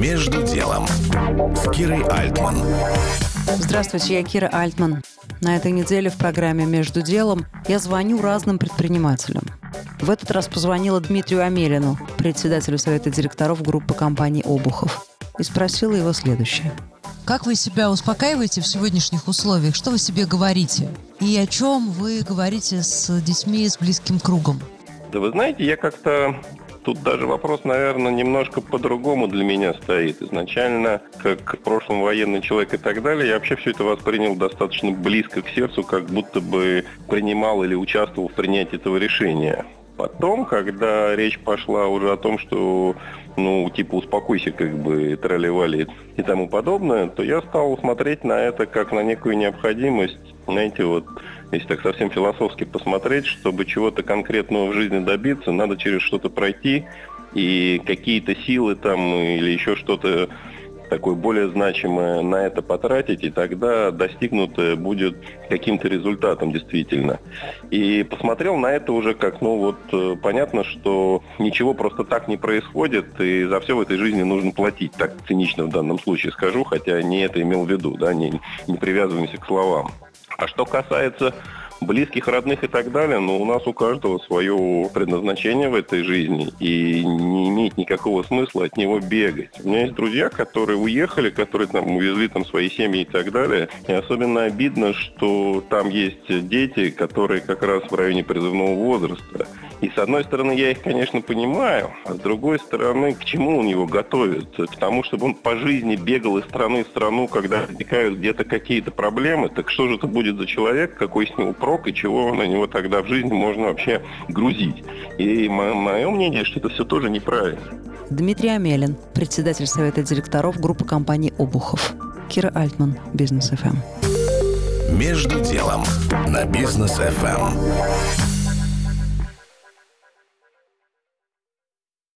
Между делом с Кирой Альтман. Здравствуйте, я Кира Альтман. На этой неделе в программе «Между делом» я звоню разным предпринимателям. В этот раз позвонила Дмитрию Амелину, председателю Совета директоров группы компаний «Обухов», и спросила его следующее. Как вы себя успокаиваете в сегодняшних условиях? Что вы себе говорите? И о чем вы говорите с детьми, с близким кругом? Да вы знаете, я как-то Тут даже вопрос, наверное, немножко по-другому для меня стоит. Изначально, как в прошлом военный человек и так далее, я вообще все это воспринял достаточно близко к сердцу, как будто бы принимал или участвовал в принятии этого решения. Потом, когда речь пошла уже о том, что, ну, типа, успокойся, как бы, тролливали и тому подобное, то я стал смотреть на это как на некую необходимость, знаете, вот, если так совсем философски посмотреть, чтобы чего-то конкретного в жизни добиться, надо через что-то пройти, и какие-то силы там или еще что-то такое более значимое на это потратить, и тогда достигнутое будет каким-то результатом действительно. И посмотрел на это уже как, ну вот, э, понятно, что ничего просто так не происходит, и за все в этой жизни нужно платить. Так цинично в данном случае скажу, хотя не это имел в виду, да, не, не привязываемся к словам. А что касается близких, родных и так далее, но у нас у каждого свое предназначение в этой жизни, и не имеет никакого смысла от него бегать. У меня есть друзья, которые уехали, которые там увезли там свои семьи и так далее, и особенно обидно, что там есть дети, которые как раз в районе призывного возраста. И с одной стороны, я их, конечно, понимаю, а с другой стороны, к чему он его готовит? К тому, чтобы он по жизни бегал из страны в страну, когда возникают где-то какие-то проблемы, так что же это будет за человек, какой с него прок и чего на него тогда в жизни можно вообще грузить? И мое мнение, что это все тоже неправильно. Дмитрий Амелин, председатель Совета директоров группы компаний «Обухов». Кира Альтман, Бизнес ФМ. Между делом на Бизнес ФМ.